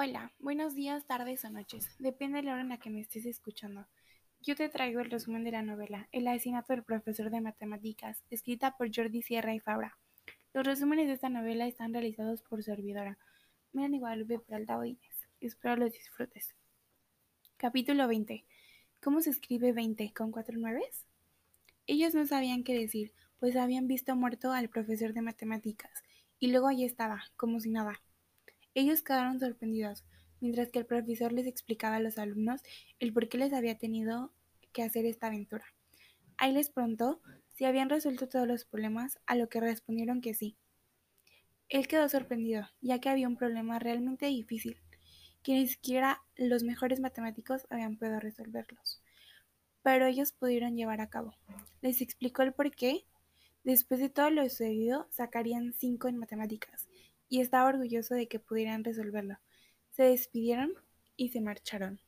Hola, buenos días, tardes o noches, depende de la hora en la que me estés escuchando. Yo te traigo el resumen de la novela El asesinato del profesor de matemáticas, escrita por Jordi Sierra y Fabra. Los resúmenes de esta novela están realizados por servidora Melanie Guadalupe Peralta Inés. Espero los disfrutes. Capítulo 20. ¿Cómo se escribe 20 con cuatro nueves? Ellos no sabían qué decir, pues habían visto muerto al profesor de matemáticas, y luego allí estaba, como si nada. Ellos quedaron sorprendidos, mientras que el profesor les explicaba a los alumnos el por qué les había tenido que hacer esta aventura. Ahí les preguntó si habían resuelto todos los problemas, a lo que respondieron que sí. Él quedó sorprendido, ya que había un problema realmente difícil, que ni siquiera los mejores matemáticos habían podido resolverlos. Pero ellos pudieron llevar a cabo. Les explicó el por qué. Después de todo lo sucedido, sacarían cinco en matemáticas y estaba orgulloso de que pudieran resolverlo. Se despidieron y se marcharon.